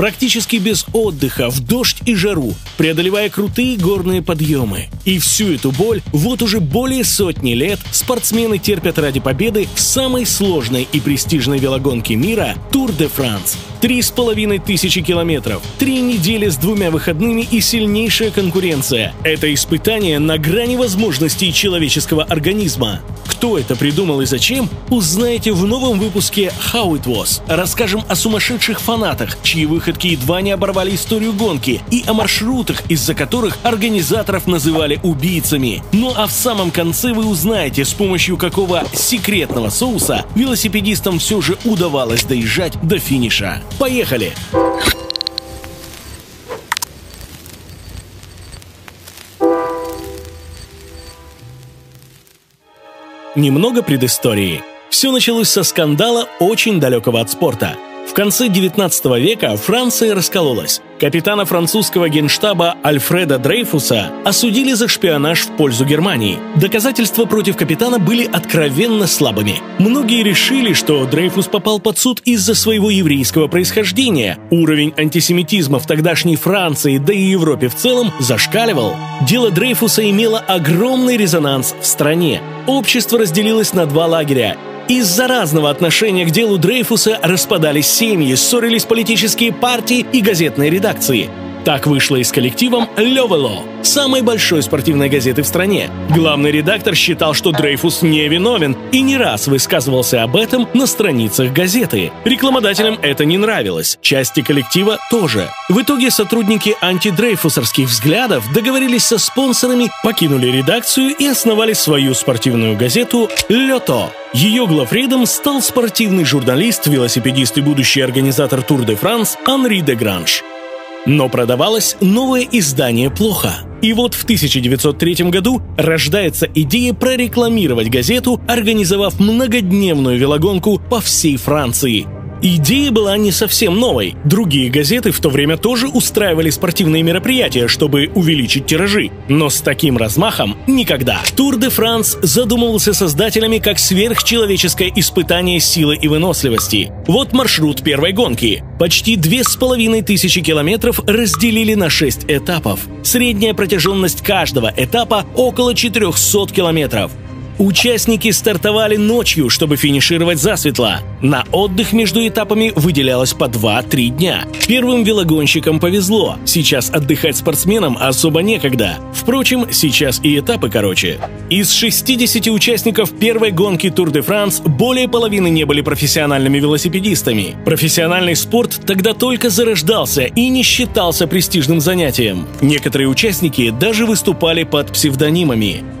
практически без отдыха, в дождь и жару, преодолевая крутые горные подъемы. И всю эту боль вот уже более сотни лет спортсмены терпят ради победы в самой сложной и престижной велогонке мира Тур де Франс. Три с половиной тысячи километров, три недели с двумя выходными и сильнейшая конкуренция. Это испытание на грани возможностей человеческого организма. Кто это придумал и зачем, узнаете в новом выпуске How It Was. Расскажем о сумасшедших фанатах, чьи выходки едва не оборвали историю гонки, и о маршрутах, из-за которых организаторов называли убийцами. Ну а в самом конце вы узнаете, с помощью какого секретного соуса велосипедистам все же удавалось доезжать до финиша. Поехали! Немного предыстории. Все началось со скандала очень далекого от спорта – в конце 19 века Франция раскололась. Капитана французского генштаба Альфреда Дрейфуса осудили за шпионаж в пользу Германии. Доказательства против капитана были откровенно слабыми. Многие решили, что Дрейфус попал под суд из-за своего еврейского происхождения. Уровень антисемитизма в тогдашней Франции, да и Европе в целом, зашкаливал. Дело Дрейфуса имело огромный резонанс в стране. Общество разделилось на два лагеря из-за разного отношения к делу Дрейфуса распадались семьи, ссорились политические партии и газетные редакции. Так вышло и с коллективом «Левело», самой большой спортивной газеты в стране. Главный редактор считал, что Дрейфус не виновен и не раз высказывался об этом на страницах газеты. Рекламодателям это не нравилось, части коллектива тоже. В итоге сотрудники антидрейфусовских взглядов договорились со спонсорами, покинули редакцию и основали свою спортивную газету «Лето». Ее главредом стал спортивный журналист, велосипедист и будущий организатор Тур де Франс Анри де Гранж. Но продавалось новое издание плохо. И вот в 1903 году рождается идея прорекламировать газету, организовав многодневную велогонку по всей Франции – Идея была не совсем новой. Другие газеты в то время тоже устраивали спортивные мероприятия, чтобы увеличить тиражи. Но с таким размахом никогда. Тур де Франс задумывался создателями как сверхчеловеческое испытание силы и выносливости. Вот маршрут первой гонки. Почти две с половиной тысячи километров разделили на шесть этапов. Средняя протяженность каждого этапа около 400 километров. Участники стартовали ночью, чтобы финишировать засветло. На отдых между этапами выделялось по 2-3 дня. Первым велогонщикам повезло. Сейчас отдыхать спортсменам особо некогда. Впрочем, сейчас и этапы короче. Из 60 участников первой гонки Тур де Франс более половины не были профессиональными велосипедистами. Профессиональный спорт тогда только зарождался и не считался престижным занятием. Некоторые участники даже выступали под псевдонимами.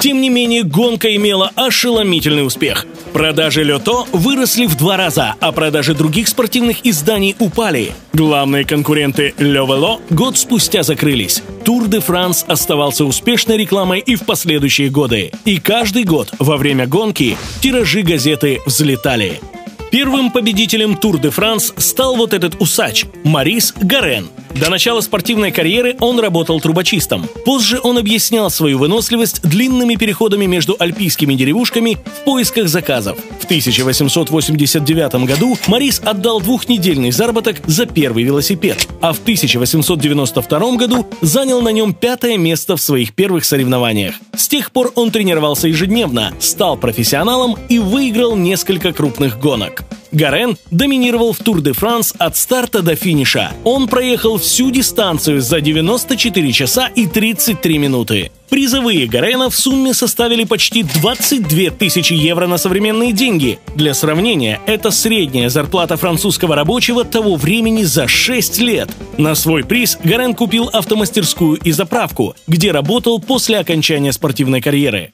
Тем не менее, гонка имела ошеломительный успех. Продажи Лето выросли в два раза, а продажи других спортивных изданий упали. Главные конкуренты Левело год спустя закрылись. Тур де Франс оставался успешной рекламой и в последующие годы. И каждый год во время гонки тиражи газеты взлетали. Первым победителем Тур де Франс стал вот этот усач – Марис Гарен – до начала спортивной карьеры он работал трубочистом. Позже он объяснял свою выносливость длинными переходами между альпийскими деревушками в поисках заказов. В 1889 году Морис отдал двухнедельный заработок за первый велосипед, а в 1892 году занял на нем пятое место в своих первых соревнованиях. С тех пор он тренировался ежедневно, стал профессионалом и выиграл несколько крупных гонок. Гарен доминировал в Тур де Франс от старта до финиша. Он проехал всю дистанцию за 94 часа и 33 минуты. Призовые Гарена в сумме составили почти 22 тысячи евро на современные деньги. Для сравнения, это средняя зарплата французского рабочего того времени за 6 лет. На свой приз Гарен купил автомастерскую и заправку, где работал после окончания спортивной карьеры.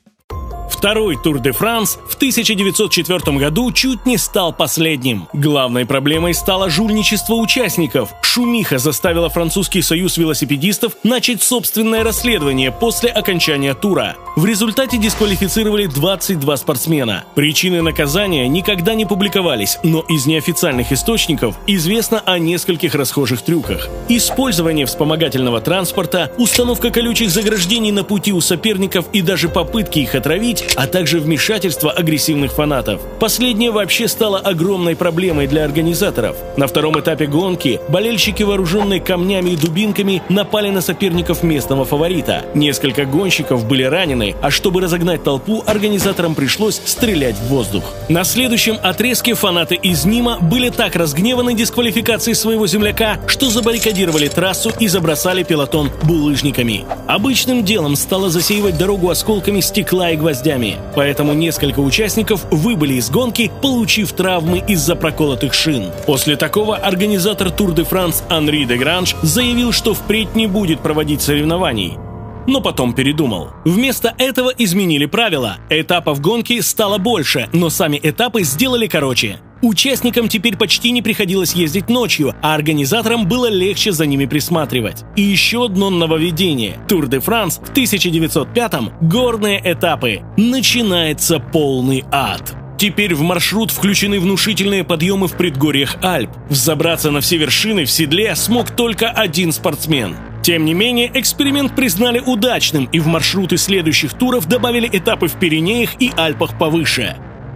Второй Тур де Франс в 1904 году чуть не стал последним. Главной проблемой стало жульничество участников. Шумиха заставила французский союз велосипедистов начать собственное расследование после окончания тура. В результате дисквалифицировали 22 спортсмена. Причины наказания никогда не публиковались, но из неофициальных источников известно о нескольких расхожих трюках. Использование вспомогательного транспорта, установка колючих заграждений на пути у соперников и даже попытки их отравить а также вмешательство агрессивных фанатов. Последнее вообще стало огромной проблемой для организаторов. На втором этапе гонки болельщики, вооруженные камнями и дубинками, напали на соперников местного фаворита. Несколько гонщиков были ранены, а чтобы разогнать толпу, организаторам пришлось стрелять в воздух. На следующем отрезке фанаты из Нима были так разгневаны дисквалификацией своего земляка, что забаррикадировали трассу и забросали пилотон булыжниками. Обычным делом стало засеивать дорогу осколками стекла и гвоздями, поэтому несколько участников выбыли из гонки, получив травмы из-за проколотых шин. После такого организатор Тур де Франс Анри де Гранж заявил, что впредь не будет проводить соревнований но потом передумал. Вместо этого изменили правила. Этапов гонки стало больше, но сами этапы сделали короче. Участникам теперь почти не приходилось ездить ночью, а организаторам было легче за ними присматривать. И еще одно нововведение. Тур де Франс в 1905-м горные этапы. Начинается полный ад. Теперь в маршрут включены внушительные подъемы в предгорьях Альп. Взобраться на все вершины в седле смог только один спортсмен. Тем не менее, эксперимент признали удачным и в маршруты следующих туров добавили этапы в Пиренеях и Альпах повыше.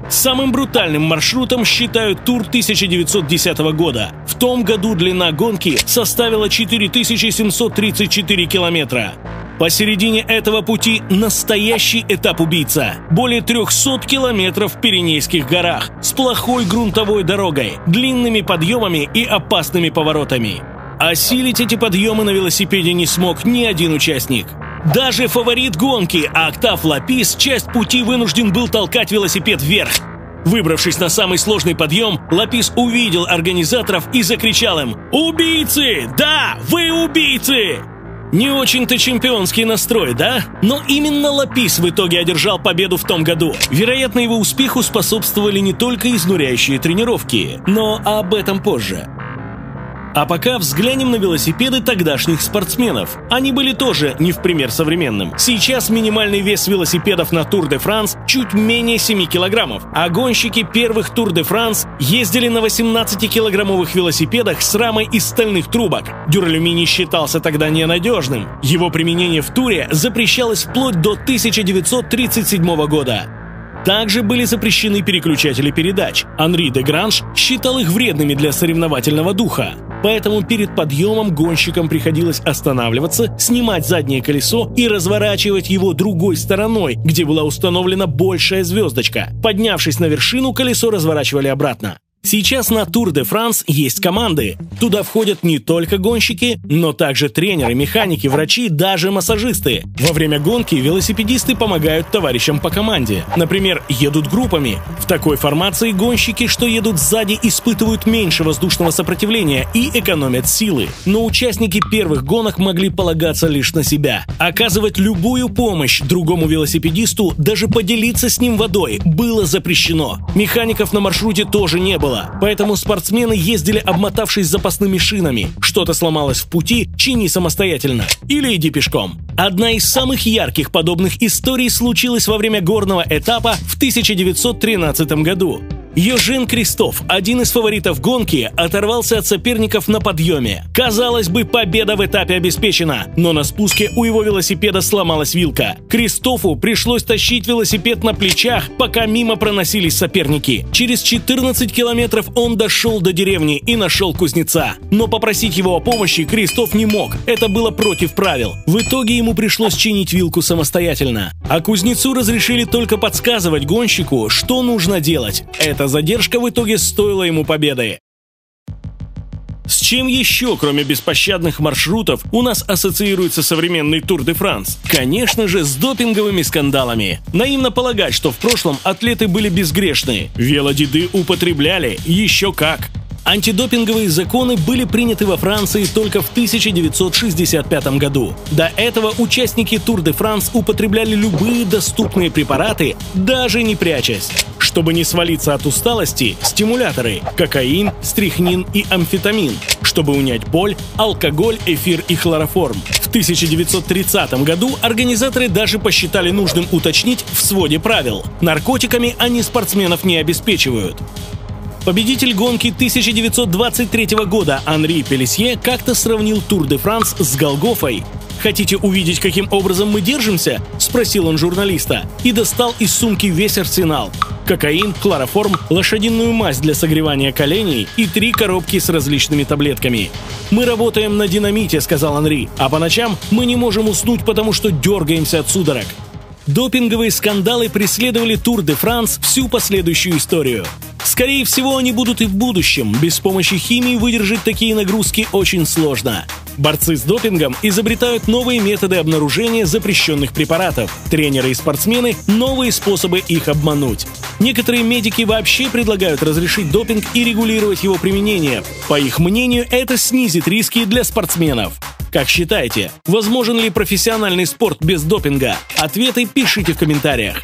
Самым брутальным маршрутом считают тур 1910 года. В том году длина гонки составила 4734 километра. Посередине этого пути настоящий этап-убийца. Более 300 километров в Пиренейских горах с плохой грунтовой дорогой, длинными подъемами и опасными поворотами. Осилить эти подъемы на велосипеде не смог ни один участник. Даже фаворит гонки, Октав Лапис, часть пути вынужден был толкать велосипед вверх. Выбравшись на самый сложный подъем, Лапис увидел организаторов и закричал им «Убийцы! Да, вы убийцы!» Не очень-то чемпионский настрой, да? Но именно Лапис в итоге одержал победу в том году. Вероятно, его успеху способствовали не только изнуряющие тренировки, но об этом позже. А пока взглянем на велосипеды тогдашних спортсменов. Они были тоже не в пример современным. Сейчас минимальный вес велосипедов на Тур де Франс чуть менее 7 килограммов, а гонщики первых Тур де Франс ездили на 18-килограммовых велосипедах с рамой из стальных трубок. Дюралюминий считался тогда ненадежным. Его применение в туре запрещалось вплоть до 1937 года. Также были запрещены переключатели передач. Анри де Гранж считал их вредными для соревновательного духа. Поэтому перед подъемом гонщикам приходилось останавливаться, снимать заднее колесо и разворачивать его другой стороной, где была установлена большая звездочка. Поднявшись на вершину, колесо разворачивали обратно. Сейчас на Тур де Франс есть команды. Туда входят не только гонщики, но также тренеры, механики, врачи, даже массажисты. Во время гонки велосипедисты помогают товарищам по команде. Например, едут группами. В такой формации гонщики, что едут сзади, испытывают меньше воздушного сопротивления и экономят силы. Но участники первых гонок могли полагаться лишь на себя. Оказывать любую помощь другому велосипедисту, даже поделиться с ним водой, было запрещено. Механиков на маршруте тоже не было было, поэтому спортсмены ездили, обмотавшись запасными шинами. Что-то сломалось в пути, чини самостоятельно. Или иди пешком. Одна из самых ярких подобных историй случилась во время горного этапа в 1913 году. Ежин Крестов, один из фаворитов гонки, оторвался от соперников на подъеме. Казалось бы, победа в этапе обеспечена, но на спуске у его велосипеда сломалась вилка. Кристофу пришлось тащить велосипед на плечах, пока мимо проносились соперники. Через 14 километров он дошел до деревни и нашел кузнеца. Но попросить его о помощи Кристоф не мог, это было против правил. В итоге ему пришлось чинить вилку самостоятельно. А кузнецу разрешили только подсказывать гонщику, что нужно делать. Это задержка в итоге стоила ему победы. С чем еще, кроме беспощадных маршрутов, у нас ассоциируется современный Тур де Франс? Конечно же, с допинговыми скандалами. Наивно полагать, что в прошлом атлеты были безгрешны. Велодеды употребляли, еще как. Антидопинговые законы были приняты во Франции только в 1965 году. До этого участники Тур де Франс употребляли любые доступные препараты, даже не прячась. Чтобы не свалиться от усталости, стимуляторы – кокаин, стрихнин и амфетамин. Чтобы унять боль – алкоголь, эфир и хлороформ. В 1930 году организаторы даже посчитали нужным уточнить в своде правил. Наркотиками они спортсменов не обеспечивают. Победитель гонки 1923 года Анри Пелесье как-то сравнил Тур де Франс с Голгофой. Хотите увидеть, каким образом мы держимся?» – спросил он журналиста и достал из сумки весь арсенал. Кокаин, хлороформ, лошадиную мазь для согревания коленей и три коробки с различными таблетками. «Мы работаем на динамите», — сказал Анри, «а по ночам мы не можем уснуть, потому что дергаемся от судорог». Допинговые скандалы преследовали Тур де Франс всю последующую историю. Скорее всего, они будут и в будущем. Без помощи химии выдержать такие нагрузки очень сложно. Борцы с допингом изобретают новые методы обнаружения запрещенных препаратов. Тренеры и спортсмены – новые способы их обмануть. Некоторые медики вообще предлагают разрешить допинг и регулировать его применение. По их мнению, это снизит риски для спортсменов. Как считаете, возможен ли профессиональный спорт без допинга? Ответы пишите в комментариях.